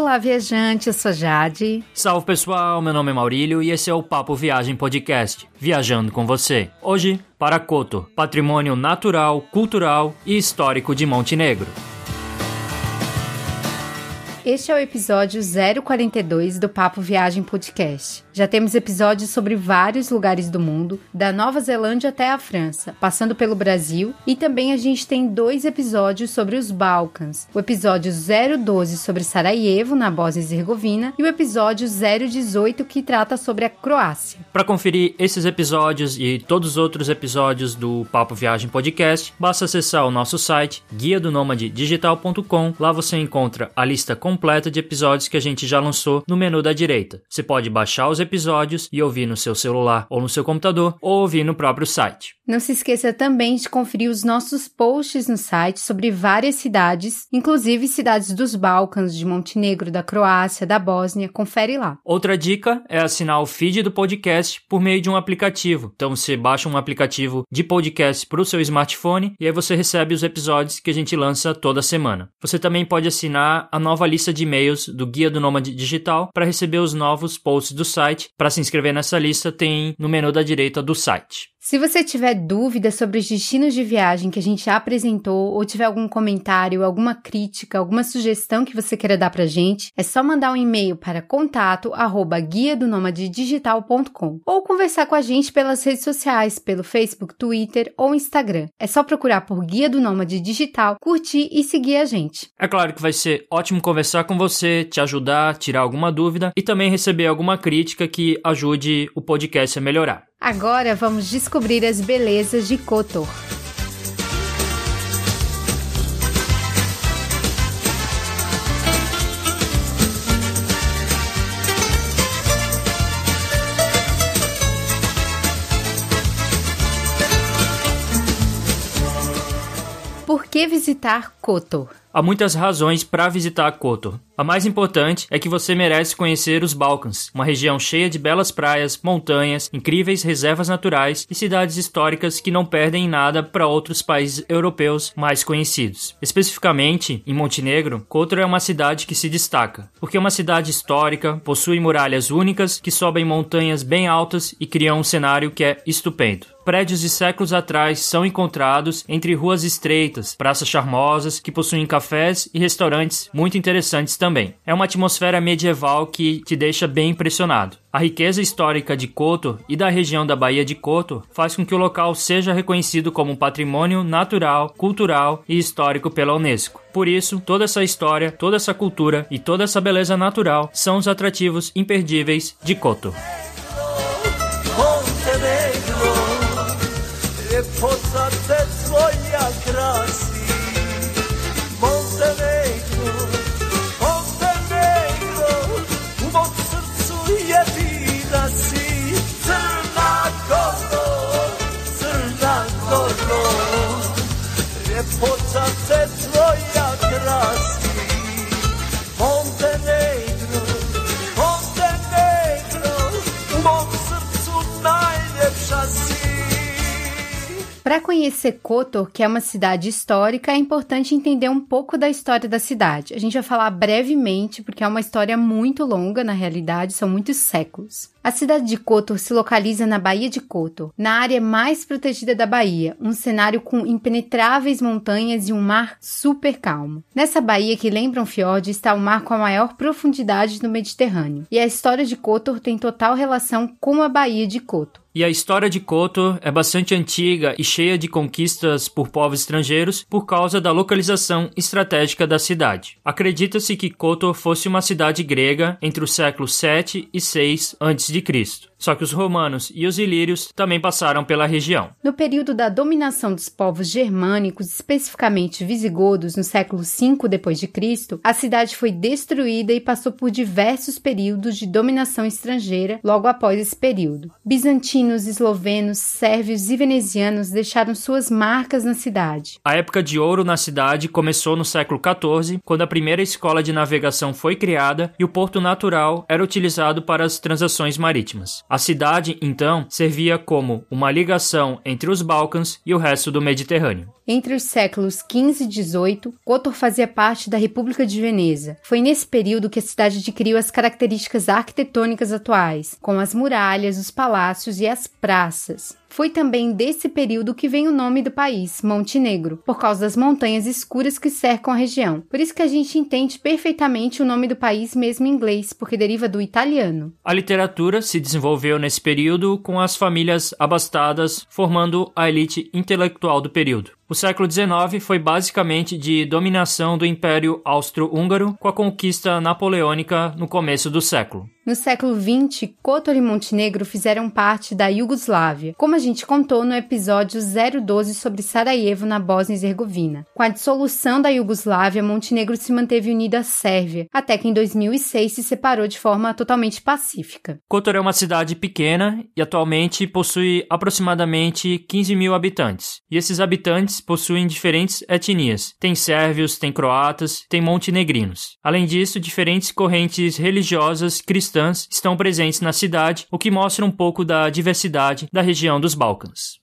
Olá, viajante, eu sou Jade. Salve pessoal, meu nome é Maurílio e esse é o Papo Viagem Podcast, viajando com você. Hoje, para Coto, patrimônio natural, cultural e histórico de Montenegro. Este é o episódio 042 do Papo Viagem Podcast. Já temos episódios sobre vários lugares do mundo, da Nova Zelândia até a França, passando pelo Brasil, e também a gente tem dois episódios sobre os Balcãs. O episódio 012 sobre Sarajevo, na Bósnia e Herzegovina, e o episódio 018 que trata sobre a Croácia. Para conferir esses episódios e todos os outros episódios do Papo Viagem Podcast, basta acessar o nosso site guia do digital.com. Lá você encontra a lista completa de episódios que a gente já lançou no menu da direita. Você pode baixar os episódios e ouvir no seu celular ou no seu computador ou ouvir no próprio site. Não se esqueça também de conferir os nossos posts no site sobre várias cidades, inclusive cidades dos Balcãs, de Montenegro, da Croácia, da Bósnia. Confere lá. Outra dica é assinar o feed do podcast por meio de um aplicativo. Então você baixa um aplicativo de podcast para o seu smartphone e aí você recebe os episódios que a gente lança toda semana. Você também pode assinar a nova lista de e-mails do Guia do Nômade Digital para receber os novos posts do site. Para se inscrever nessa lista tem no menu da direita do site. Se você tiver dúvidas sobre os destinos de viagem que a gente já apresentou, ou tiver algum comentário, alguma crítica, alguma sugestão que você queira dar pra gente, é só mandar um e-mail para contato arroba guia do digital.com ou conversar com a gente pelas redes sociais, pelo Facebook, Twitter ou Instagram. É só procurar por Guia do Nômade Digital, curtir e seguir a gente. É claro que vai ser ótimo conversar com você, te ajudar, tirar alguma dúvida e também receber alguma crítica que ajude o podcast a melhorar. Agora vamos descobrir as belezas de Kotor. Por que visitar Kotor? Há muitas razões para visitar Kotor. A mais importante é que você merece conhecer os Balcãs, uma região cheia de belas praias, montanhas, incríveis reservas naturais e cidades históricas que não perdem nada para outros países europeus mais conhecidos. Especificamente, em Montenegro, Kotor é uma cidade que se destaca, porque é uma cidade histórica, possui muralhas únicas que sobem montanhas bem altas e criam um cenário que é estupendo prédios de séculos atrás são encontrados entre ruas estreitas, praças charmosas que possuem cafés e restaurantes muito interessantes também. É uma atmosfera medieval que te deixa bem impressionado. A riqueza histórica de Kotor e da região da Baía de Kotor faz com que o local seja reconhecido como patrimônio natural, cultural e histórico pela Unesco. Por isso, toda essa história, toda essa cultura e toda essa beleza natural são os atrativos imperdíveis de Kotor. Para conhecer Kotor, que é uma cidade histórica, é importante entender um pouco da história da cidade. A gente vai falar brevemente, porque é uma história muito longa, na realidade, são muitos séculos. A cidade de Kotor se localiza na Baía de Kotor, na área mais protegida da Bahia, um cenário com impenetráveis montanhas e um mar super calmo. Nessa baía que lembra um fiord está o mar com a maior profundidade no Mediterrâneo, e a história de Kotor tem total relação com a Baía de Kotor. E a história de Kotor é bastante antiga e cheia de conquistas por povos estrangeiros por causa da localização estratégica da cidade. Acredita-se que Kotor fosse uma cidade grega entre os séculos 7 e 6 a.C de Cristo. Só que os romanos e os ilírios também passaram pela região. No período da dominação dos povos germânicos, especificamente visigodos, no século V d.C., a cidade foi destruída e passou por diversos períodos de dominação estrangeira logo após esse período. Bizantinos, eslovenos, sérvios e venezianos deixaram suas marcas na cidade. A época de ouro na cidade começou no século XIV, quando a primeira escola de navegação foi criada e o porto natural era utilizado para as transações marítimas. A cidade, então, servia como uma ligação entre os Balcãs e o resto do Mediterrâneo. Entre os séculos XV e XVIII, Kotor fazia parte da República de Veneza. Foi nesse período que a cidade adquiriu as características arquitetônicas atuais, com as muralhas, os palácios e as praças. Foi também desse período que vem o nome do país, Montenegro, por causa das montanhas escuras que cercam a região. Por isso que a gente entende perfeitamente o nome do país mesmo em inglês, porque deriva do italiano. A literatura se desenvolveu nesse período com as famílias abastadas formando a elite intelectual do período. O século XIX foi basicamente de dominação do Império Austro-Húngaro com a conquista napoleônica no começo do século. No século XX, Kotor e Montenegro fizeram parte da Iugoslávia, como a gente contou no episódio 012 sobre Sarajevo na Bósnia e Herzegovina. Com a dissolução da Iugoslávia, Montenegro se manteve unida à Sérvia, até que em 2006 se separou de forma totalmente pacífica. Kotor é uma cidade pequena e atualmente possui aproximadamente 15 mil habitantes. E esses habitantes possuem diferentes etnias. Tem sérvios, tem croatas, tem montenegrinos. Além disso, diferentes correntes religiosas cristãs estão presentes na cidade, o que mostra um pouco da diversidade da região dos Balcãs.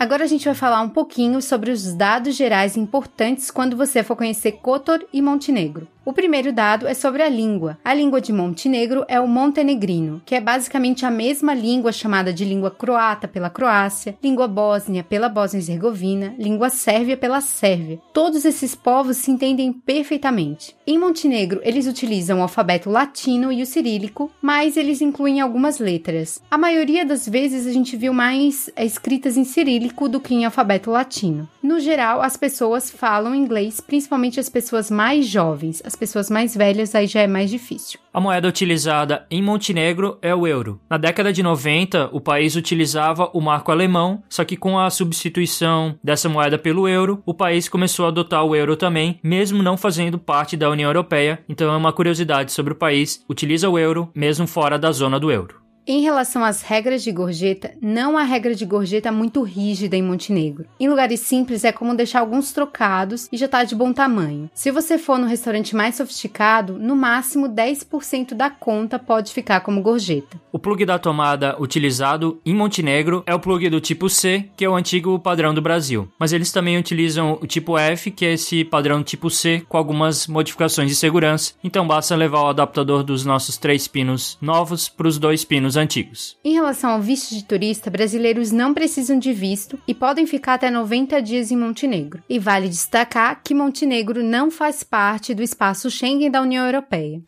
Agora a gente vai falar um pouquinho sobre os dados gerais importantes quando você for conhecer Kotor e Montenegro. O primeiro dado é sobre a língua. A língua de Montenegro é o montenegrino, que é basicamente a mesma língua chamada de língua croata pela Croácia, língua bósnia pela Bósnia e Herzegovina, língua sérvia pela Sérvia. Todos esses povos se entendem perfeitamente. Em Montenegro, eles utilizam o alfabeto latino e o cirílico, mas eles incluem algumas letras. A maioria das vezes a gente viu mais escritas em cirílico do que em alfabeto latino. No geral, as pessoas falam inglês, principalmente as pessoas mais jovens. As pessoas mais velhas aí já é mais difícil. A moeda utilizada em Montenegro é o euro. Na década de 90, o país utilizava o marco alemão, só que com a substituição dessa moeda pelo euro, o país começou a adotar o euro também, mesmo não fazendo parte da União Europeia. Então é uma curiosidade sobre o país, utiliza o euro mesmo fora da zona do euro. Em relação às regras de gorjeta, não há regra de gorjeta muito rígida em Montenegro. Em lugares simples é como deixar alguns trocados e já está de bom tamanho. Se você for no restaurante mais sofisticado, no máximo 10% da conta pode ficar como gorjeta. O plug da tomada utilizado em Montenegro é o plug do tipo C, que é o antigo padrão do Brasil. Mas eles também utilizam o tipo F, que é esse padrão tipo C, com algumas modificações de segurança. Então basta levar o adaptador dos nossos três pinos novos para os dois pinos antigos. Em relação ao visto de turista, brasileiros não precisam de visto e podem ficar até 90 dias em Montenegro. E vale destacar que Montenegro não faz parte do espaço Schengen da União Europeia.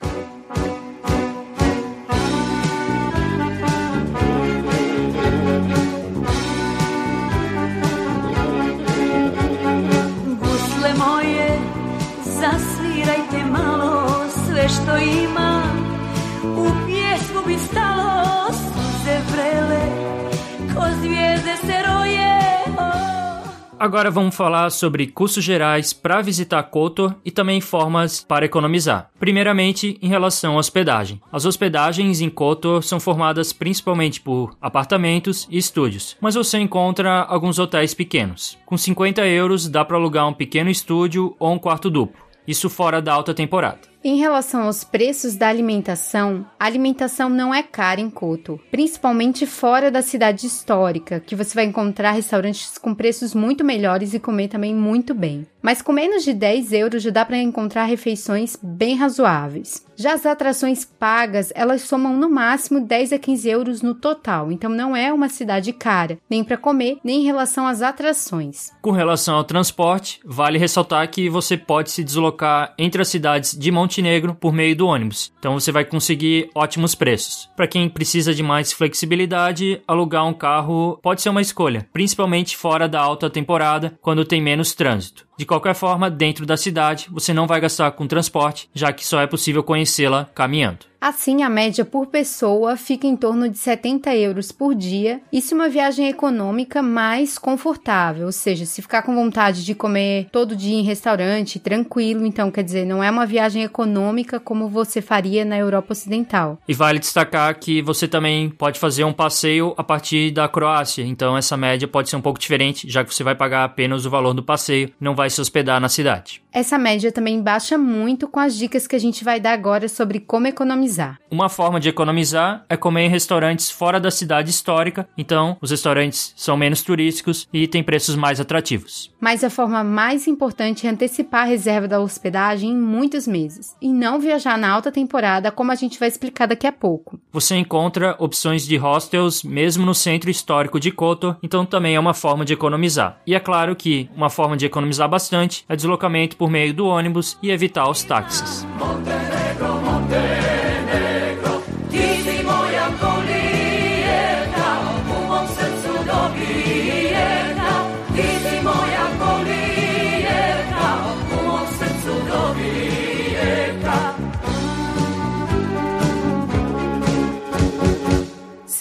Agora vamos falar sobre custos gerais para visitar Kotor e também formas para economizar. Primeiramente, em relação à hospedagem. As hospedagens em Kotor são formadas principalmente por apartamentos e estúdios, mas você encontra alguns hotéis pequenos. Com 50 euros dá para alugar um pequeno estúdio ou um quarto duplo. Isso fora da alta temporada. Em relação aos preços da alimentação, a alimentação não é cara em Koto, principalmente fora da cidade histórica, que você vai encontrar restaurantes com preços muito melhores e comer também muito bem. Mas com menos de 10 euros já dá para encontrar refeições bem razoáveis. Já as atrações pagas, elas somam no máximo 10 a 15 euros no total, então não é uma cidade cara, nem para comer, nem em relação às atrações. Com relação ao transporte, vale ressaltar que você pode se deslocar entre as cidades de Montenegro por meio do ônibus, então você vai conseguir ótimos preços. Para quem precisa de mais flexibilidade, alugar um carro pode ser uma escolha, principalmente fora da alta temporada, quando tem menos trânsito. De qualquer forma, dentro da cidade, você não vai gastar com transporte, já que só é possível conhecê-la caminhando. Assim, a média por pessoa fica em torno de 70 euros por dia. Isso é uma viagem econômica mais confortável, ou seja, se ficar com vontade de comer todo dia em restaurante, tranquilo, então quer dizer, não é uma viagem econômica como você faria na Europa Ocidental. E vale destacar que você também pode fazer um passeio a partir da Croácia, então essa média pode ser um pouco diferente, já que você vai pagar apenas o valor do passeio, não vai se hospedar na cidade. Essa média também baixa muito com as dicas que a gente vai dar agora sobre como economizar. Uma forma de economizar é comer em restaurantes fora da cidade histórica, então os restaurantes são menos turísticos e têm preços mais atrativos. Mas a forma mais importante é antecipar a reserva da hospedagem em muitos meses e não viajar na alta temporada, como a gente vai explicar daqui a pouco. Você encontra opções de hostels mesmo no centro histórico de Kotor, então também é uma forma de economizar. E é claro que uma forma de economizar bastante é deslocamento por meio do ônibus e evitar os táxis. Montenegro,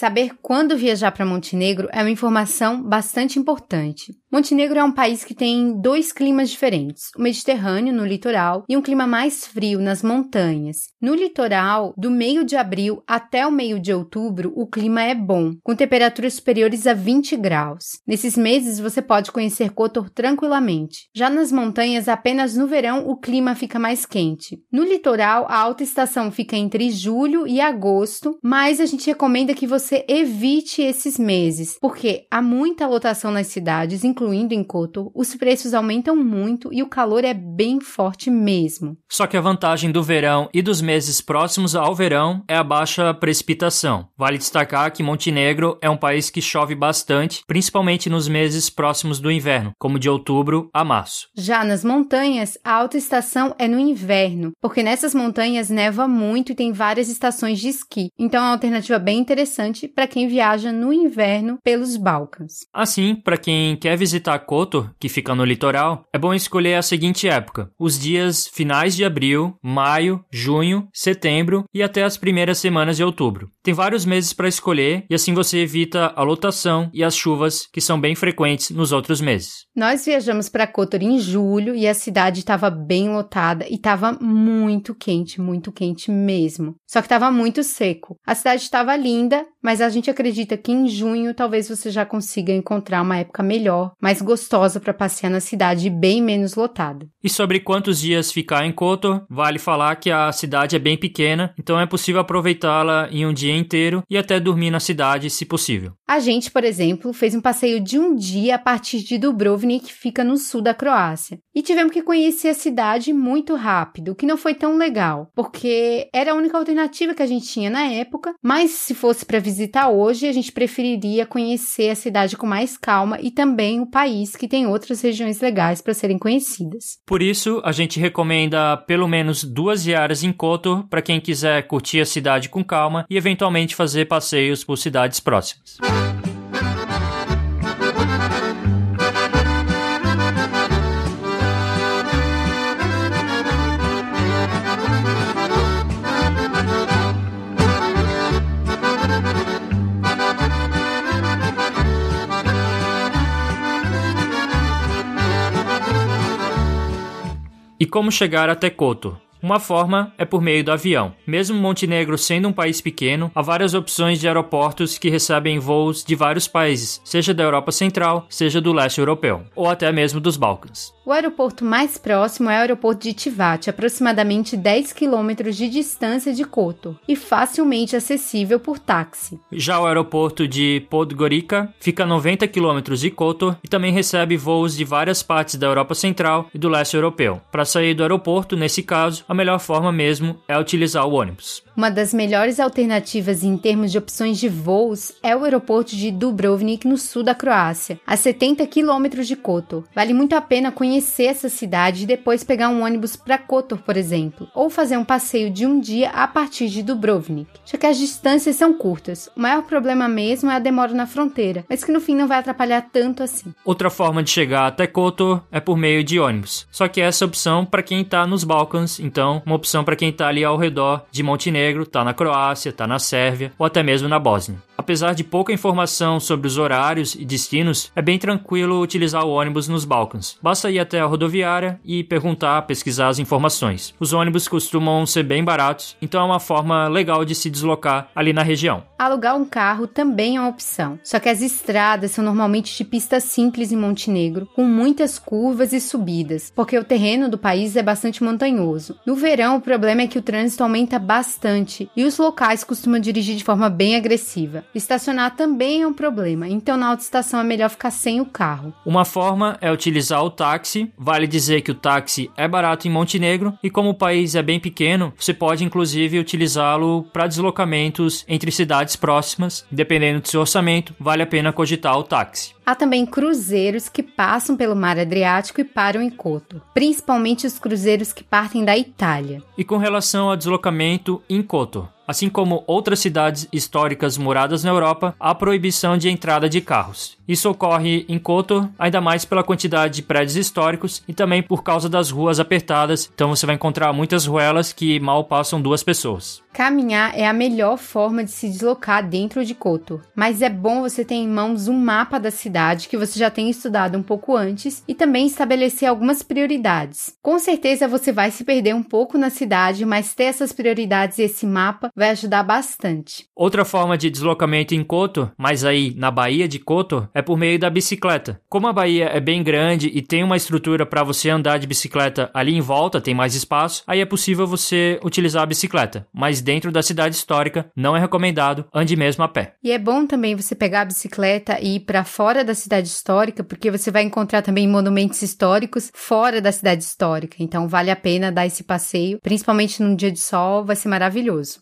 Saber quando viajar para Montenegro é uma informação bastante importante. Montenegro é um país que tem dois climas diferentes: o Mediterrâneo no litoral e um clima mais frio nas montanhas. No litoral, do meio de abril até o meio de outubro, o clima é bom, com temperaturas superiores a 20 graus. Nesses meses você pode conhecer Kotor tranquilamente. Já nas montanhas, apenas no verão o clima fica mais quente. No litoral, a alta estação fica entre julho e agosto, mas a gente recomenda que você evite esses meses, porque há muita lotação nas cidades, incluindo em Kotor, os preços aumentam muito e o calor é bem forte mesmo. Só que a vantagem do verão e dos meses próximos ao verão é a baixa precipitação. Vale destacar que Montenegro é um país que chove bastante, principalmente nos meses próximos do inverno, como de outubro a março. Já nas montanhas, a alta estação é no inverno, porque nessas montanhas neva muito e tem várias estações de esqui. Então é uma alternativa bem interessante para quem viaja no inverno pelos Balcãs. Assim, para quem quer visitar Kotor, que fica no litoral, é bom escolher a seguinte época: os dias finais de abril, maio, junho, setembro e até as primeiras semanas de outubro. Tem vários meses para escolher e assim você evita a lotação e as chuvas que são bem frequentes nos outros meses. Nós viajamos para Kotor em julho e a cidade estava bem lotada e estava muito quente, muito quente mesmo. Só que estava muito seco. A cidade estava linda, mas a gente acredita que em junho talvez você já consiga encontrar uma época melhor, mais gostosa para passear na cidade e bem menos lotada. E sobre quantos dias ficar em Kotor, vale falar que a cidade é bem pequena, então é possível aproveitá-la em um dia inteiro e até dormir na cidade, se possível. A gente, por exemplo, fez um passeio de um dia a partir de Dubrovnik, que fica no sul da Croácia. E tivemos que conhecer a cidade muito rápido, o que não foi tão legal, porque era a única alternativa que a gente tinha na época, mas se fosse para visitar hoje, a gente preferiria conhecer a cidade com mais calma e também o país, que tem outras regiões legais para serem conhecidas. Por isso, a gente recomenda pelo menos duas diárias em Kotor para quem quiser curtir a cidade com calma e eventualmente fazer passeios por cidades próximas. E como chegar até Kotor? Uma forma é por meio do avião. Mesmo Montenegro sendo um país pequeno, há várias opções de aeroportos que recebem voos de vários países, seja da Europa Central, seja do leste europeu, ou até mesmo dos Balcãs. O aeroporto mais próximo é o aeroporto de Tivat, aproximadamente 10 quilômetros de distância de Kotor, e facilmente acessível por táxi. Já o aeroporto de Podgorica fica a 90 quilômetros de Kotor e também recebe voos de várias partes da Europa Central e do leste europeu. Para sair do aeroporto, nesse caso, a melhor forma mesmo é utilizar o ônibus. Uma das melhores alternativas em termos de opções de voos é o aeroporto de Dubrovnik, no sul da Croácia, a 70 quilômetros de Kotor. Vale muito a pena conhecer essa cidade e depois pegar um ônibus para Kotor, por exemplo, ou fazer um passeio de um dia a partir de Dubrovnik, já que as distâncias são curtas. O maior problema mesmo é a demora na fronteira, mas que no fim não vai atrapalhar tanto assim. Outra forma de chegar até Kotor é por meio de ônibus. Só que essa opção para quem está nos Balcãs, então uma opção para quem está ali ao redor de Montenegro Montenegro, tá na Croácia, tá na Sérvia ou até mesmo na Bósnia. Apesar de pouca informação sobre os horários e destinos, é bem tranquilo utilizar o ônibus nos Balcãs. Basta ir até a rodoviária e perguntar, pesquisar as informações. Os ônibus costumam ser bem baratos, então é uma forma legal de se deslocar ali na região. Alugar um carro também é uma opção, só que as estradas são normalmente de pista simples em Montenegro, com muitas curvas e subidas, porque o terreno do país é bastante montanhoso. No verão, o problema é que o trânsito aumenta bastante e os locais costumam dirigir de forma bem agressiva. Estacionar também é um problema, então na autoestação é melhor ficar sem o carro. Uma forma é utilizar o táxi. Vale dizer que o táxi é barato em Montenegro e como o país é bem pequeno, você pode inclusive utilizá-lo para deslocamentos entre cidades próximas. Dependendo do seu orçamento, vale a pena cogitar o táxi. Há também cruzeiros que passam pelo mar Adriático e param em Kotor, principalmente os cruzeiros que partem da Itália. E com relação ao deslocamento em Kotor, Assim como outras cidades históricas moradas na Europa, há proibição de entrada de carros. Isso ocorre em Kotor, ainda mais pela quantidade de prédios históricos e também por causa das ruas apertadas, então você vai encontrar muitas ruelas que mal passam duas pessoas. Caminhar é a melhor forma de se deslocar dentro de Kotor, mas é bom você ter em mãos um mapa da cidade que você já tenha estudado um pouco antes e também estabelecer algumas prioridades. Com certeza você vai se perder um pouco na cidade, mas ter essas prioridades e esse mapa vai ajudar bastante. Outra forma de deslocamento em Kotor, mas aí na Baía de Kotor, é por meio da bicicleta. Como a Baía é bem grande e tem uma estrutura para você andar de bicicleta ali em volta, tem mais espaço, aí é possível você utilizar a bicicleta. Mas dentro da cidade histórica não é recomendado, ande mesmo a pé. E é bom também você pegar a bicicleta e ir para fora da cidade histórica, porque você vai encontrar também monumentos históricos fora da cidade histórica. Então vale a pena dar esse passeio, principalmente num dia de sol, vai ser maravilhoso.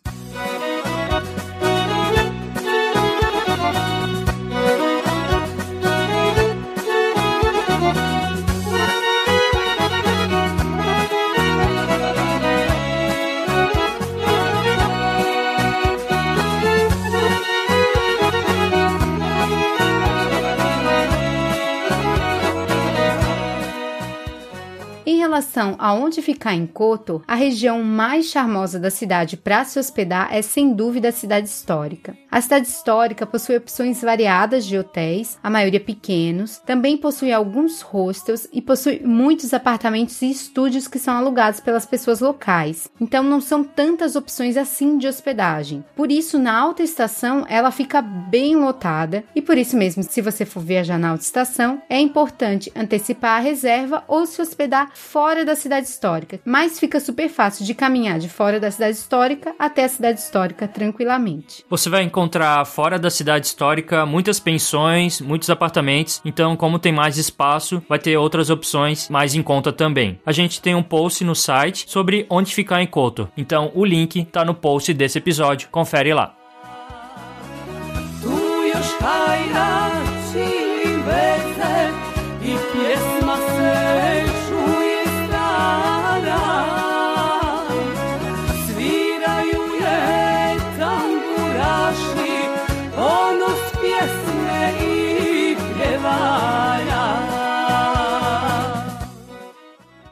Relação a onde ficar em Koto, a região mais charmosa da cidade para se hospedar é sem dúvida a cidade histórica. A cidade histórica possui opções variadas de hotéis, a maioria pequenos, também possui alguns hostels e possui muitos apartamentos e estúdios que são alugados pelas pessoas locais. Então não são tantas opções assim de hospedagem. Por isso, na alta estação ela fica bem lotada e por isso mesmo, se você for viajar na alta estação, é importante antecipar a reserva ou se hospedar fora da cidade histórica, mas fica super fácil de caminhar de fora da cidade histórica até a cidade histórica tranquilamente. Você vai encontrar fora da cidade histórica muitas pensões, muitos apartamentos, então, como tem mais espaço, vai ter outras opções mais em conta também. A gente tem um post no site sobre onde ficar em Koto, então o link tá no post desse episódio, confere lá.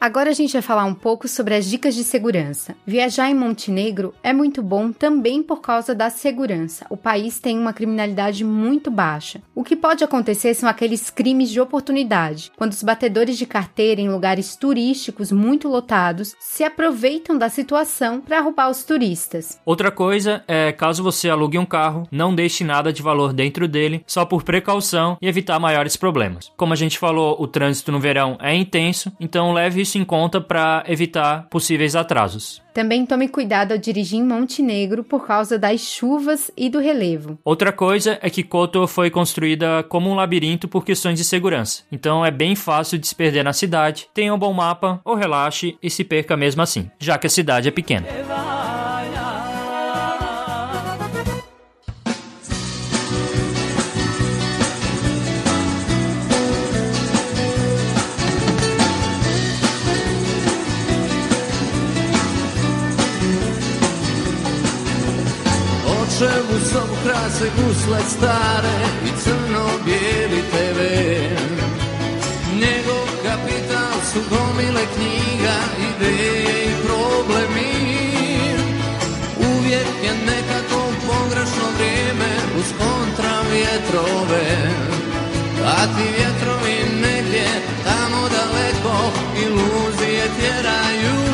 Agora a gente vai falar um pouco sobre as dicas de segurança. Viajar em Montenegro é muito bom também por causa da segurança. O país tem uma criminalidade muito baixa. O que pode acontecer são aqueles crimes de oportunidade, quando os batedores de carteira em lugares turísticos muito lotados se aproveitam da situação para roubar os turistas. Outra coisa é, caso você alugue um carro, não deixe nada de valor dentro dele, só por precaução e evitar maiores problemas. Como a gente falou, o trânsito no verão é intenso, então leve isso isso em conta para evitar possíveis atrasos. Também tome cuidado ao dirigir em Montenegro por causa das chuvas e do relevo. Outra coisa é que Kotor foi construída como um labirinto por questões de segurança, então é bem fácil de se perder na cidade. Tenha um bom mapa ou relaxe e se perca mesmo assim, já que a cidade é pequena. Čemu sobu krase gusle stare i crno-bijeli TV. Njegov kapital su gomile knjiga, ideje i problemi. Uvijek je nekako pogrešno vrijeme uz kontra vjetrove A ti vjetrovi negdje tamo daleko iluzije tjeraju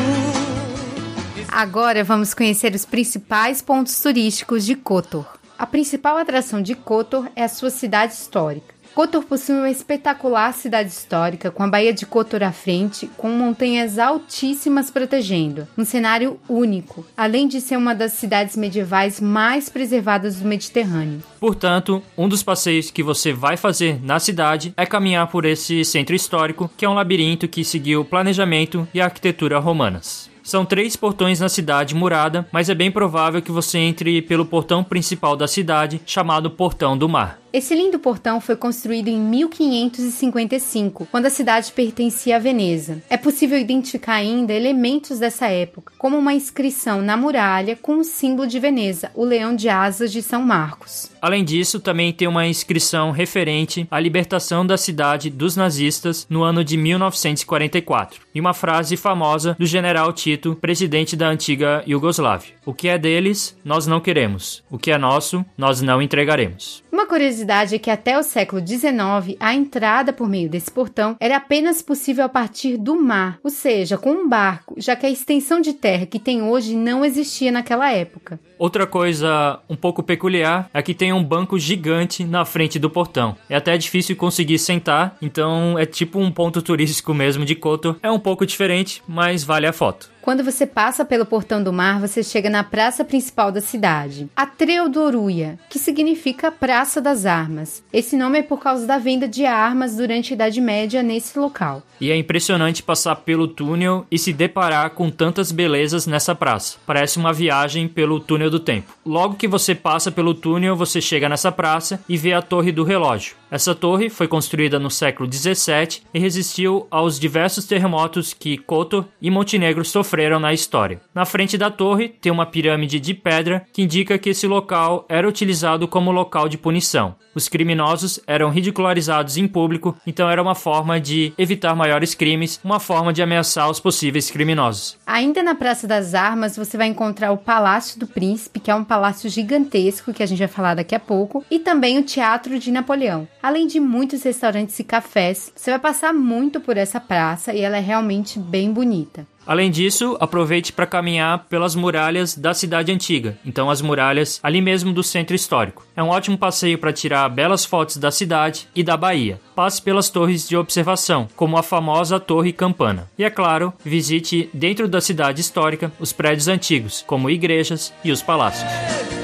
Agora vamos conhecer os principais pontos turísticos de Kotor. A principal atração de Kotor é a sua cidade histórica. Kotor possui uma espetacular cidade histórica, com a Baía de Kotor à frente, com montanhas altíssimas protegendo. Um cenário único, além de ser uma das cidades medievais mais preservadas do Mediterrâneo. Portanto, um dos passeios que você vai fazer na cidade é caminhar por esse centro histórico, que é um labirinto que seguiu o planejamento e a arquitetura romanas. São três portões na cidade murada, mas é bem provável que você entre pelo portão principal da cidade, chamado Portão do Mar. Esse lindo portão foi construído em 1555, quando a cidade pertencia a Veneza. É possível identificar ainda elementos dessa época, como uma inscrição na muralha com o símbolo de Veneza, o leão de asas de São Marcos. Além disso, também tem uma inscrição referente à libertação da cidade dos nazistas no ano de 1944, e uma frase famosa do general Tito, presidente da antiga Iugoslávia: O que é deles, nós não queremos. O que é nosso, nós não entregaremos. Uma curiosidade é que até o século XIX, a entrada por meio desse portão era apenas possível a partir do mar, ou seja, com um barco, já que a extensão de terra que tem hoje não existia naquela época. Outra coisa um pouco peculiar é que tem um banco gigante na frente do portão. É até difícil conseguir sentar, então é tipo um ponto turístico mesmo de Koto. É um pouco diferente, mas vale a foto. Quando você passa pelo Portão do Mar, você chega na praça principal da cidade, a Treodoruia, que significa Praça das Armas. Esse nome é por causa da venda de armas durante a Idade Média nesse local. E é impressionante passar pelo túnel e se deparar com tantas belezas nessa praça. Parece uma viagem pelo túnel do tempo. Logo que você passa pelo túnel, você chega nessa praça e vê a Torre do Relógio. Essa torre foi construída no século 17 e resistiu aos diversos terremotos que Kotor e Montenegro sofreram na história. Na frente da torre tem uma pirâmide de pedra que indica que esse local era utilizado como local de punição. Os criminosos eram ridicularizados em público, então era uma forma de evitar maiores crimes, uma forma de ameaçar os possíveis criminosos. Ainda na Praça das Armas, você vai encontrar o Palácio do Príncipe, que é um palácio gigantesco que a gente vai falar daqui a pouco, e também o Teatro de Napoleão. Além de muitos restaurantes e cafés, você vai passar muito por essa praça e ela é realmente bem bonita. Além disso, aproveite para caminhar pelas muralhas da cidade antiga, então as muralhas ali mesmo do centro histórico. É um ótimo passeio para tirar belas fotos da cidade e da Bahia. Passe pelas torres de observação, como a famosa Torre Campana. E é claro, visite dentro da cidade histórica os prédios antigos, como igrejas e os palácios.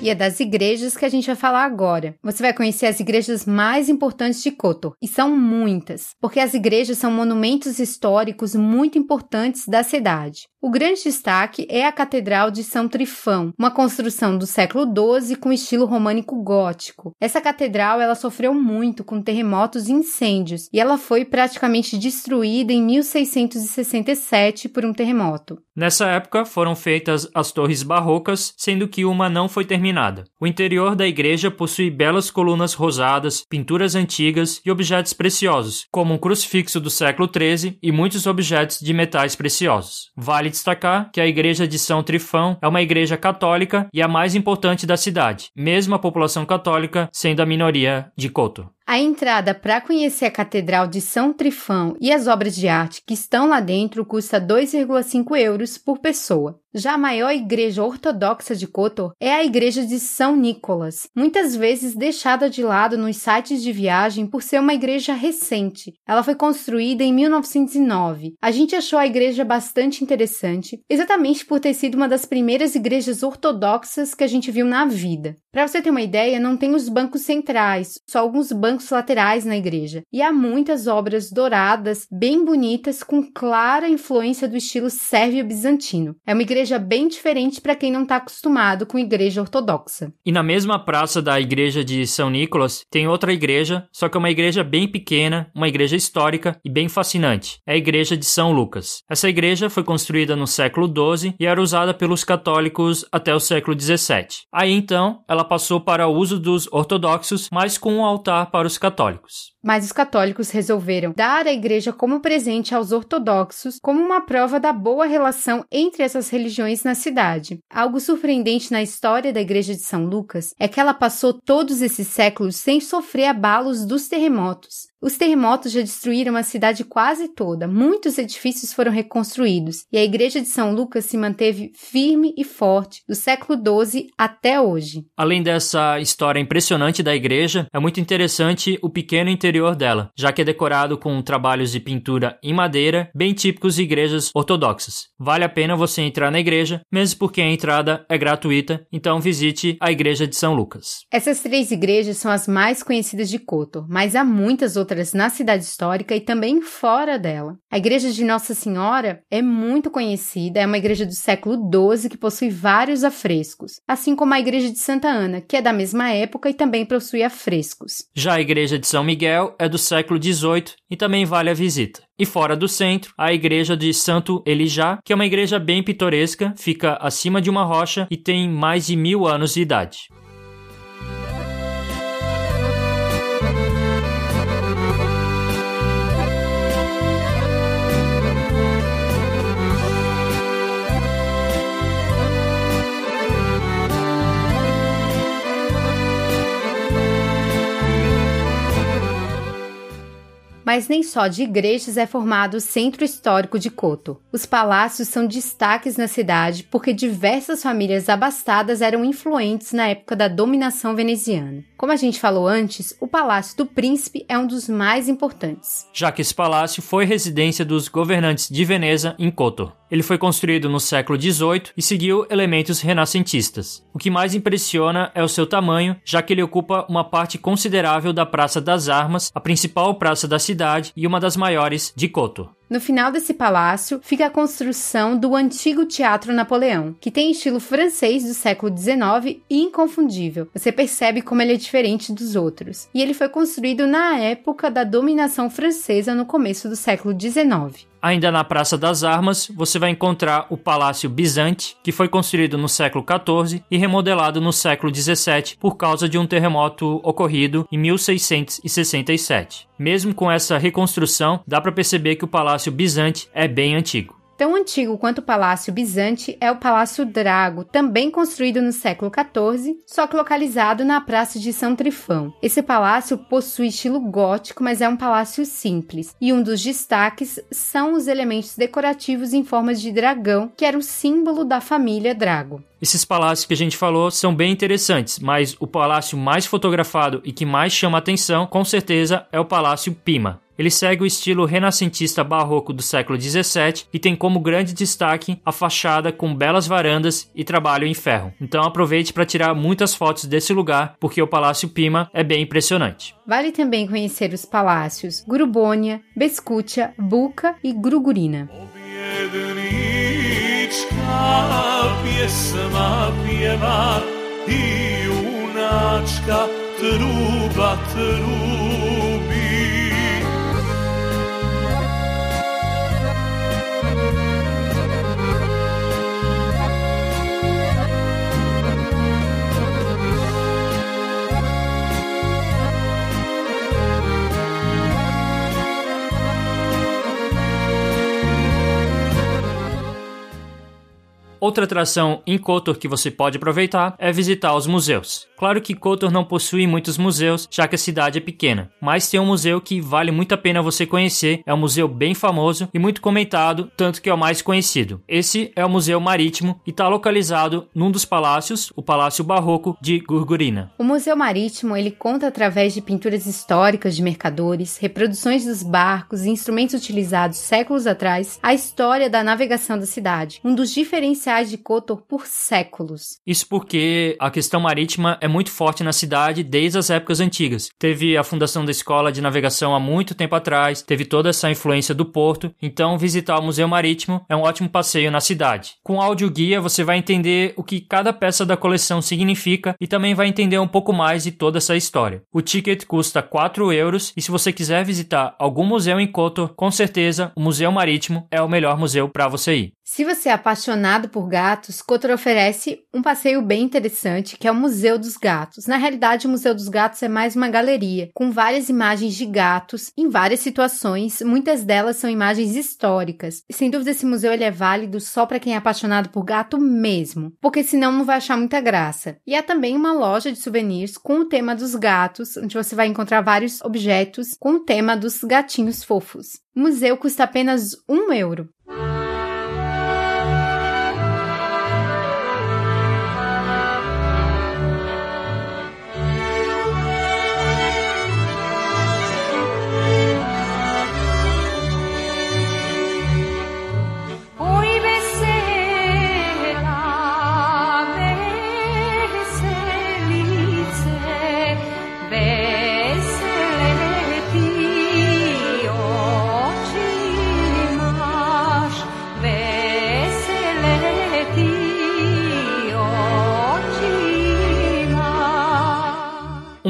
E é das igrejas que a gente vai falar agora. Você vai conhecer as igrejas mais importantes de Kotor, e são muitas, porque as igrejas são monumentos históricos muito importantes da cidade. O grande destaque é a Catedral de São Trifão, uma construção do século XII com estilo românico gótico. Essa catedral ela sofreu muito com terremotos e incêndios, e ela foi praticamente destruída em 1667 por um terremoto. Nessa época foram feitas as torres barrocas, sendo que uma não foi terminada. O interior da igreja possui belas colunas rosadas, pinturas antigas e objetos preciosos, como um crucifixo do século XIII e muitos objetos de metais preciosos. Vale destacar que a igreja de São Trifão é uma igreja católica e a mais importante da cidade, mesmo a população católica sendo a minoria de Koto. A entrada para conhecer a Catedral de São Trifão e as obras de arte que estão lá dentro custa 2,5 euros por pessoa. Já a maior igreja ortodoxa de Kotor é a igreja de São Nicolas, muitas vezes deixada de lado nos sites de viagem por ser uma igreja recente. Ela foi construída em 1909. A gente achou a igreja bastante interessante, exatamente por ter sido uma das primeiras igrejas ortodoxas que a gente viu na vida. Para você ter uma ideia, não tem os bancos centrais, só alguns bancos laterais na igreja. E há muitas obras douradas, bem bonitas, com clara influência do estilo sérvio-bizantino. É uma igreja bem diferente para quem não está acostumado com igreja ortodoxa. E na mesma praça da igreja de São Nicolas, tem outra igreja, só que é uma igreja bem pequena, uma igreja histórica e bem fascinante. É a igreja de São Lucas. Essa igreja foi construída no século XII e era usada pelos católicos até o século XVII. Aí então, ela passou para o uso dos ortodoxos, mas com um altar para os católicos. Mas os católicos resolveram dar a igreja como presente aos ortodoxos, como uma prova da boa relação entre essas religiões na cidade. Algo surpreendente na história da igreja de São Lucas é que ela passou todos esses séculos sem sofrer abalos dos terremotos. Os terremotos já destruíram a cidade quase toda, muitos edifícios foram reconstruídos e a igreja de São Lucas se manteve firme e forte do século XII até hoje. Além dessa história impressionante da igreja, é muito interessante o pequeno interior dela, já que é decorado com trabalhos de pintura em madeira bem típicos de igrejas ortodoxas. Vale a pena você entrar na igreja, mesmo porque a entrada é gratuita, então visite a igreja de São Lucas. Essas três igrejas são as mais conhecidas de Kotor, mas há muitas outras outras na cidade histórica e também fora dela. A igreja de Nossa Senhora é muito conhecida, é uma igreja do século XII que possui vários afrescos, assim como a igreja de Santa Ana, que é da mesma época e também possui afrescos. Já a igreja de São Miguel é do século XVIII e também vale a visita. E fora do centro, a igreja de Santo Elijá, que é uma igreja bem pitoresca, fica acima de uma rocha e tem mais de mil anos de idade. Mas nem só de igrejas é formado o centro histórico de Koto. Os palácios são destaques na cidade porque diversas famílias abastadas eram influentes na época da dominação veneziana. Como a gente falou antes, o Palácio do Príncipe é um dos mais importantes. Já que esse palácio foi residência dos governantes de Veneza em Koto. Ele foi construído no século XVIII e seguiu elementos renascentistas. O que mais impressiona é o seu tamanho, já que ele ocupa uma parte considerável da Praça das Armas, a principal praça da cidade e uma das maiores de Koto. No final desse palácio fica a construção do antigo Teatro Napoleão, que tem estilo francês do século XIX e inconfundível. Você percebe como ele é diferente dos outros. E ele foi construído na época da dominação francesa no começo do século XIX. Ainda na Praça das Armas, você vai encontrar o Palácio Bizante, que foi construído no século XIV e remodelado no século XVII por causa de um terremoto ocorrido em 1667. Mesmo com essa reconstrução, dá para perceber que o Palácio Bizante é bem antigo. Tão antigo quanto o Palácio Bizante é o Palácio Drago, também construído no século XIV, só que localizado na Praça de São Trifão. Esse palácio possui estilo gótico, mas é um palácio simples, e um dos destaques são os elementos decorativos em formas de dragão, que era o símbolo da família Drago. Esses palácios que a gente falou são bem interessantes, mas o palácio mais fotografado e que mais chama atenção, com certeza, é o Palácio Pima. Ele segue o estilo renascentista barroco do século XVII e tem como grande destaque a fachada com belas varandas e trabalho em ferro. Então aproveite para tirar muitas fotos desse lugar, porque o Palácio Pima é bem impressionante. Vale também conhecer os palácios Grubônia, Bescutia, Buca e Grugurina. truba. Outra atração em Kotor que você pode aproveitar é visitar os museus. Claro que Kotor não possui muitos museus, já que a cidade é pequena, mas tem um museu que vale muito a pena você conhecer, é um museu bem famoso e muito comentado, tanto que é o mais conhecido. Esse é o Museu Marítimo e está localizado num dos palácios, o Palácio Barroco de Gurgurina. O Museu Marítimo ele conta através de pinturas históricas de mercadores, reproduções dos barcos e instrumentos utilizados séculos atrás, a história da navegação da cidade, um dos diferenciais de Kotor por séculos. Isso porque a questão marítima é muito forte na cidade desde as épocas antigas. Teve a fundação da escola de navegação há muito tempo atrás, teve toda essa influência do porto, então visitar o Museu Marítimo é um ótimo passeio na cidade. Com áudio guia você vai entender o que cada peça da coleção significa e também vai entender um pouco mais de toda essa história. O ticket custa 4 euros e se você quiser visitar algum museu em Kotor, com certeza o Museu Marítimo é o melhor museu para você ir. Se você é apaixonado por gatos, Kotor oferece um passeio bem interessante, que é o Museu dos Gatos. Na realidade, o Museu dos Gatos é mais uma galeria, com várias imagens de gatos em várias situações, muitas delas são imagens históricas. Sem dúvida esse museu ele é válido só para quem é apaixonado por gato mesmo, porque senão não vai achar muita graça. E há também uma loja de souvenirs com o tema dos gatos, onde você vai encontrar vários objetos com o tema dos gatinhos fofos. O museu custa apenas um euro.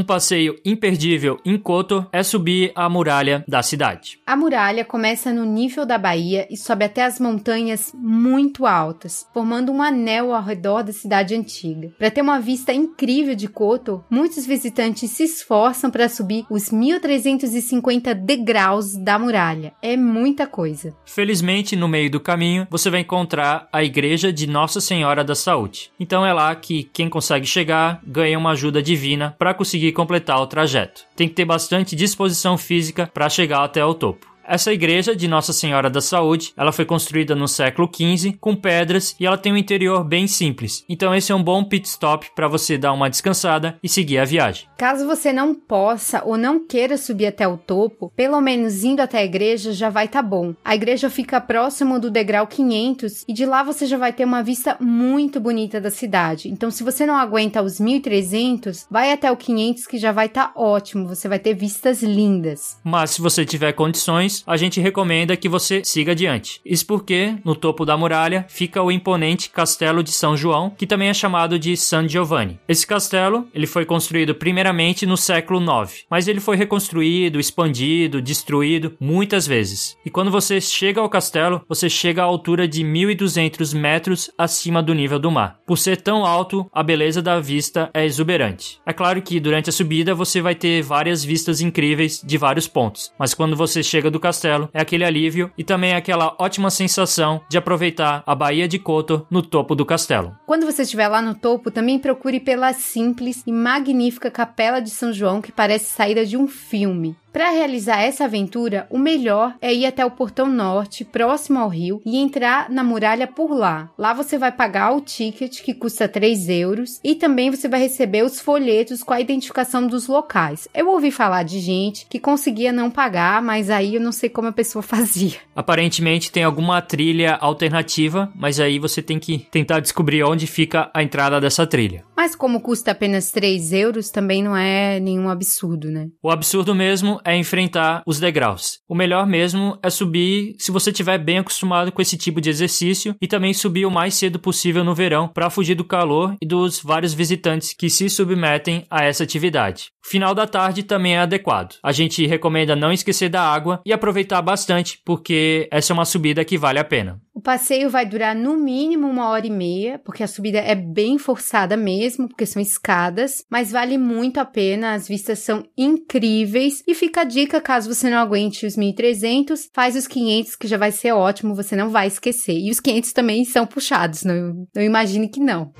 Passeio imperdível em Kotor é subir a muralha da cidade. A muralha começa no nível da Bahia e sobe até as montanhas muito altas, formando um anel ao redor da cidade antiga. Para ter uma vista incrível de Kotor, muitos visitantes se esforçam para subir os 1350 degraus da muralha. É muita coisa. Felizmente, no meio do caminho, você vai encontrar a igreja de Nossa Senhora da Saúde. Então é lá que quem consegue chegar ganha uma ajuda divina para conseguir completar o trajeto. Tem que ter bastante disposição física para chegar até o topo. Essa igreja de Nossa Senhora da Saúde, ela foi construída no século XV com pedras e ela tem um interior bem simples. Então esse é um bom pit stop para você dar uma descansada e seguir a viagem. Caso você não possa ou não queira subir até o topo, pelo menos indo até a igreja já vai estar tá bom. A igreja fica próximo do degrau 500 e de lá você já vai ter uma vista muito bonita da cidade. Então se você não aguenta os 1300, vai até o 500 que já vai estar tá ótimo. Você vai ter vistas lindas. Mas se você tiver condições, a gente recomenda que você siga adiante. Isso porque no topo da muralha fica o imponente Castelo de São João, que também é chamado de San Giovanni. Esse castelo, ele foi construído primeiramente no século IX, mas ele foi reconstruído, expandido, destruído muitas vezes. E quando você chega ao castelo, você chega à altura de 1200 metros acima do nível do mar. Por ser tão alto, a beleza da vista é exuberante. É claro que durante a subida você vai ter várias vistas incríveis de vários pontos, mas quando você chega do castelo, é aquele alívio e também aquela ótima sensação de aproveitar a Baía de Kotor no topo do castelo. Quando você estiver lá no topo, também procure pela simples e magnífica Capela de São João que parece saída de um filme. Para realizar essa aventura, o melhor é ir até o portão norte, próximo ao rio, e entrar na muralha por lá. Lá você vai pagar o ticket, que custa 3 euros, e também você vai receber os folhetos com a identificação dos locais. Eu ouvi falar de gente que conseguia não pagar, mas aí eu não sei como a pessoa fazia. Aparentemente tem alguma trilha alternativa, mas aí você tem que tentar descobrir onde fica a entrada dessa trilha. Mas como custa apenas 3 euros, também não é nenhum absurdo, né? O absurdo mesmo é enfrentar os degraus. O melhor mesmo é subir se você estiver bem acostumado com esse tipo de exercício e também subir o mais cedo possível no verão para fugir do calor e dos vários visitantes que se submetem a essa atividade. O final da tarde também é adequado. A gente recomenda não esquecer da água e aproveitar aproveitar bastante, porque essa é uma subida que vale a pena. O passeio vai durar no mínimo uma hora e meia, porque a subida é bem forçada mesmo, porque são escadas, mas vale muito a pena, as vistas são incríveis. E fica a dica, caso você não aguente os 1.300, faz os 500, que já vai ser ótimo, você não vai esquecer. E os 500 também são puxados, não, não imagine que não.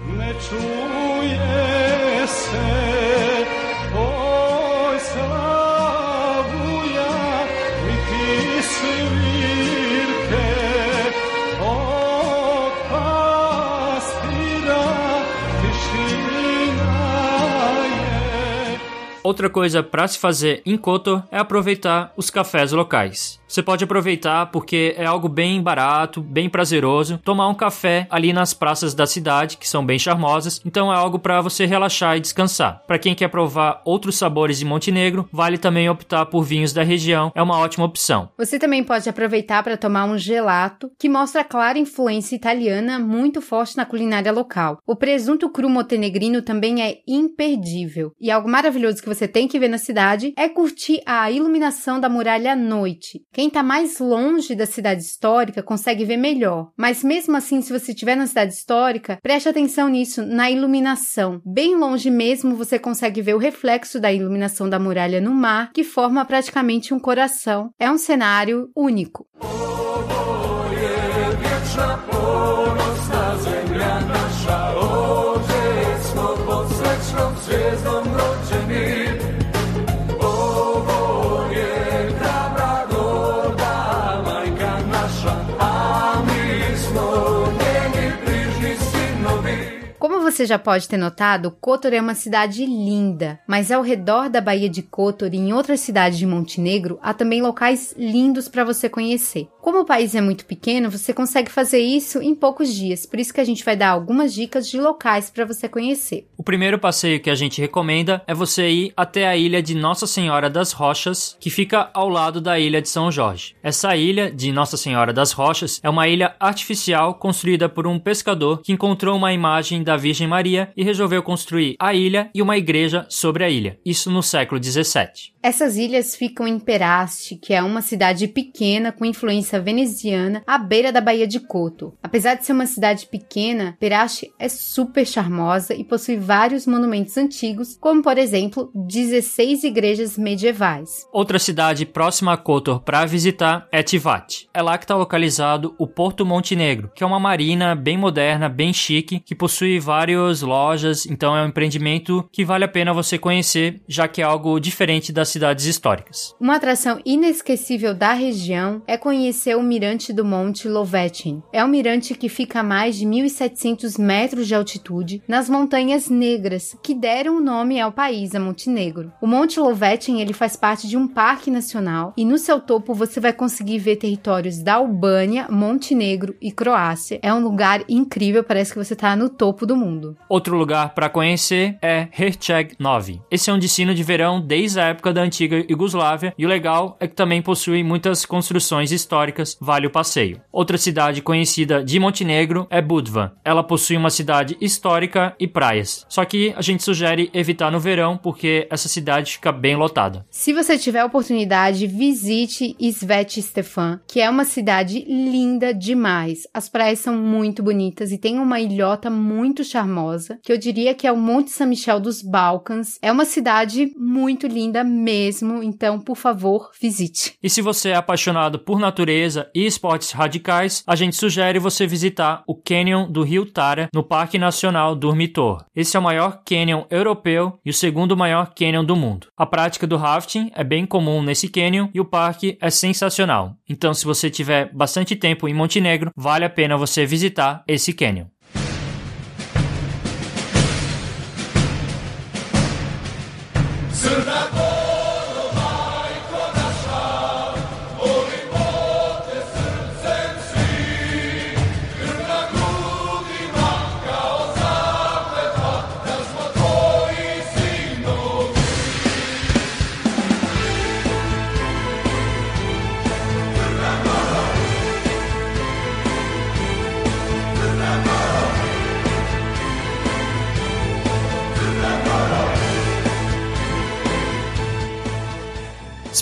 Outra coisa para se fazer em Kotor é aproveitar os cafés locais. Você pode aproveitar porque é algo bem barato, bem prazeroso, tomar um café ali nas praças da cidade, que são bem charmosas, então é algo para você relaxar e descansar. Para quem quer provar outros sabores de Montenegro, vale também optar por vinhos da região, é uma ótima opção. Você também pode aproveitar para tomar um gelato, que mostra clara influência italiana muito forte na culinária local. O presunto cru montenegrino também é imperdível, e algo maravilhoso que você tem que ver na cidade é curtir a iluminação da muralha à noite. Quem está mais longe da cidade histórica consegue ver melhor, mas mesmo assim, se você estiver na cidade histórica, preste atenção nisso, na iluminação. Bem longe mesmo você consegue ver o reflexo da iluminação da muralha no mar, que forma praticamente um coração. É um cenário único. Você já pode ter notado, Kotor é uma cidade linda, mas ao redor da Baía de Kotor e em outras cidades de Montenegro há também locais lindos para você conhecer. Como o país é muito pequeno, você consegue fazer isso em poucos dias, por isso que a gente vai dar algumas dicas de locais para você conhecer. O primeiro passeio que a gente recomenda é você ir até a ilha de Nossa Senhora das Rochas, que fica ao lado da ilha de São Jorge. Essa ilha de Nossa Senhora das Rochas é uma ilha artificial construída por um pescador que encontrou uma imagem da Virgem Maria e resolveu construir a ilha e uma igreja sobre a ilha, isso no século 17. Essas ilhas ficam em Peraste, que é uma cidade pequena com influência veneziana, à beira da Baía de Coto. Apesar de ser uma cidade pequena, Peraste é super charmosa e possui vários monumentos antigos, como por exemplo 16 igrejas medievais. Outra cidade próxima a Kotor para visitar é Tivat. É lá que está localizado o Porto Montenegro, que é uma marina bem moderna, bem chique, que possui várias lojas, então é um empreendimento que vale a pena você conhecer, já que é algo diferente das cidades históricas. Uma atração inesquecível da região é conhecer o mirante do Monte Lovetin. É um mirante que fica a mais de 1.700 metros de altitude nas Montanhas Negras, que deram o nome ao país, a Montenegro. O Monte Lovetin ele faz parte de um parque nacional e no seu topo você vai conseguir ver territórios da Albânia, Montenegro e Croácia. É um lugar incrível, parece que você está no topo do mundo. Outro lugar para conhecer é Herceg Novi. Esse é um destino de verão desde a época da antiga Iugoslávia e o legal é que também possui muitas construções históricas, vale o passeio. Outra cidade conhecida de Montenegro é Budva. Ela possui uma cidade histórica e praias. Só que a gente sugere evitar no verão porque essa cidade fica bem lotada. Se você tiver a oportunidade, visite Svet Stefan, que é uma cidade linda demais. As praias são muito bonitas e tem uma ilhota muito charmosa, que eu diria que é o Monte São Michel dos Balcãs. É uma cidade muito linda mesmo, então, por favor, visite. E se você é apaixonado por natureza natureza e esportes radicais, a gente sugere você visitar o Canyon do Rio Tara, no Parque Nacional Dormitor. Esse é o maior canyon europeu e o segundo maior canyon do mundo. A prática do rafting é bem comum nesse canyon e o parque é sensacional. Então, se você tiver bastante tempo em Montenegro, vale a pena você visitar esse canyon.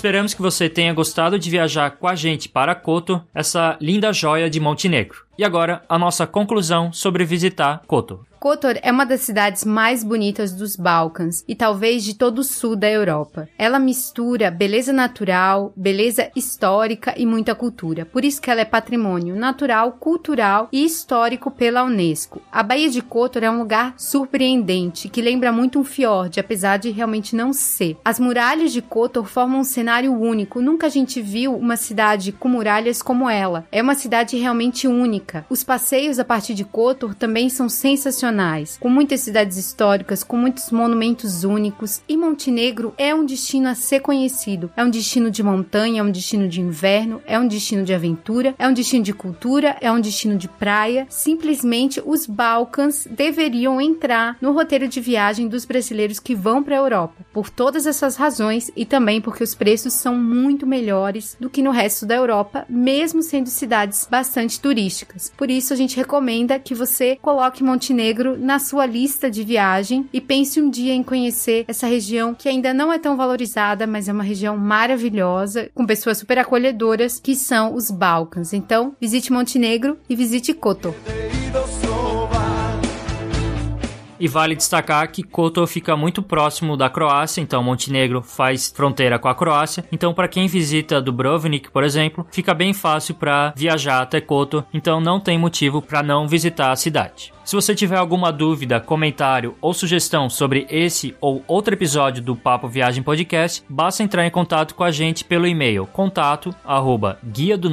Esperamos que você tenha gostado de viajar com a gente para Kotor, essa linda joia de Montenegro. E agora, a nossa conclusão sobre visitar Kotor. Kotor é uma das cidades mais bonitas dos Balcãs e talvez de todo o sul da Europa. Ela mistura beleza natural, beleza histórica e muita cultura. Por isso que ela é patrimônio natural, cultural e histórico pela Unesco. A Baía de Kotor é um lugar surpreendente que lembra muito um fiord, apesar de realmente não ser. As muralhas de Kotor formam um cenário único. Nunca a gente viu uma cidade com muralhas como ela. É uma cidade realmente única. Os passeios a partir de Kotor também são sensacionais com muitas cidades históricas, com muitos monumentos únicos, e Montenegro é um destino a ser conhecido. É um destino de montanha, é um destino de inverno, é um destino de aventura, é um destino de cultura, é um destino de praia. Simplesmente os Balcãs deveriam entrar no roteiro de viagem dos brasileiros que vão para a Europa, por todas essas razões e também porque os preços são muito melhores do que no resto da Europa, mesmo sendo cidades bastante turísticas. Por isso a gente recomenda que você coloque Montenegro Montenegro na sua lista de viagem e pense um dia em conhecer essa região que ainda não é tão valorizada, mas é uma região maravilhosa, com pessoas super acolhedoras, que são os Balcãs. Então, visite Montenegro e visite Kotor. E vale destacar que Kotor fica muito próximo da Croácia, então Montenegro faz fronteira com a Croácia. Então, para quem visita Dubrovnik, por exemplo, fica bem fácil para viajar até Kotor, então não tem motivo para não visitar a cidade. Se você tiver alguma dúvida, comentário ou sugestão sobre esse ou outro episódio do Papo Viagem Podcast, basta entrar em contato com a gente pelo e-mail contato arroba guia do.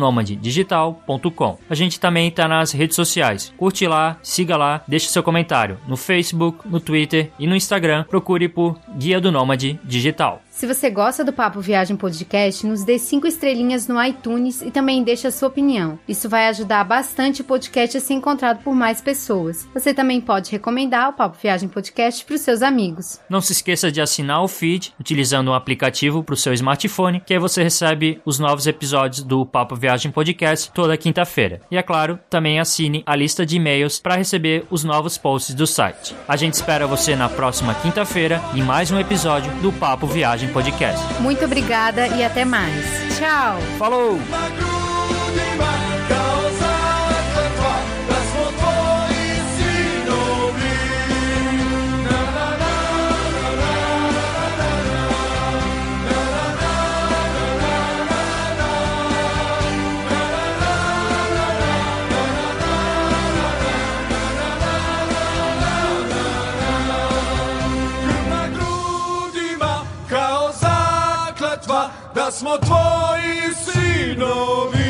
A gente também está nas redes sociais. Curte lá, siga lá, deixe seu comentário no Facebook, no Twitter e no Instagram. Procure por Guia do Nômade Digital. Se você gosta do Papo Viagem Podcast, nos dê cinco estrelinhas no iTunes e também deixe a sua opinião. Isso vai ajudar bastante o podcast a ser encontrado por mais pessoas. Você também pode recomendar o Papo Viagem Podcast para os seus amigos. Não se esqueça de assinar o feed utilizando um aplicativo para o seu smartphone, que aí você recebe os novos episódios do Papo Viagem Podcast toda quinta-feira. E é claro, também assine a lista de e-mails para receber os novos posts do site. A gente espera você na próxima quinta-feira em mais um episódio do Papo Viagem Podcast. Muito obrigada e até mais. Tchau. Falou! smo tvoji sinovi.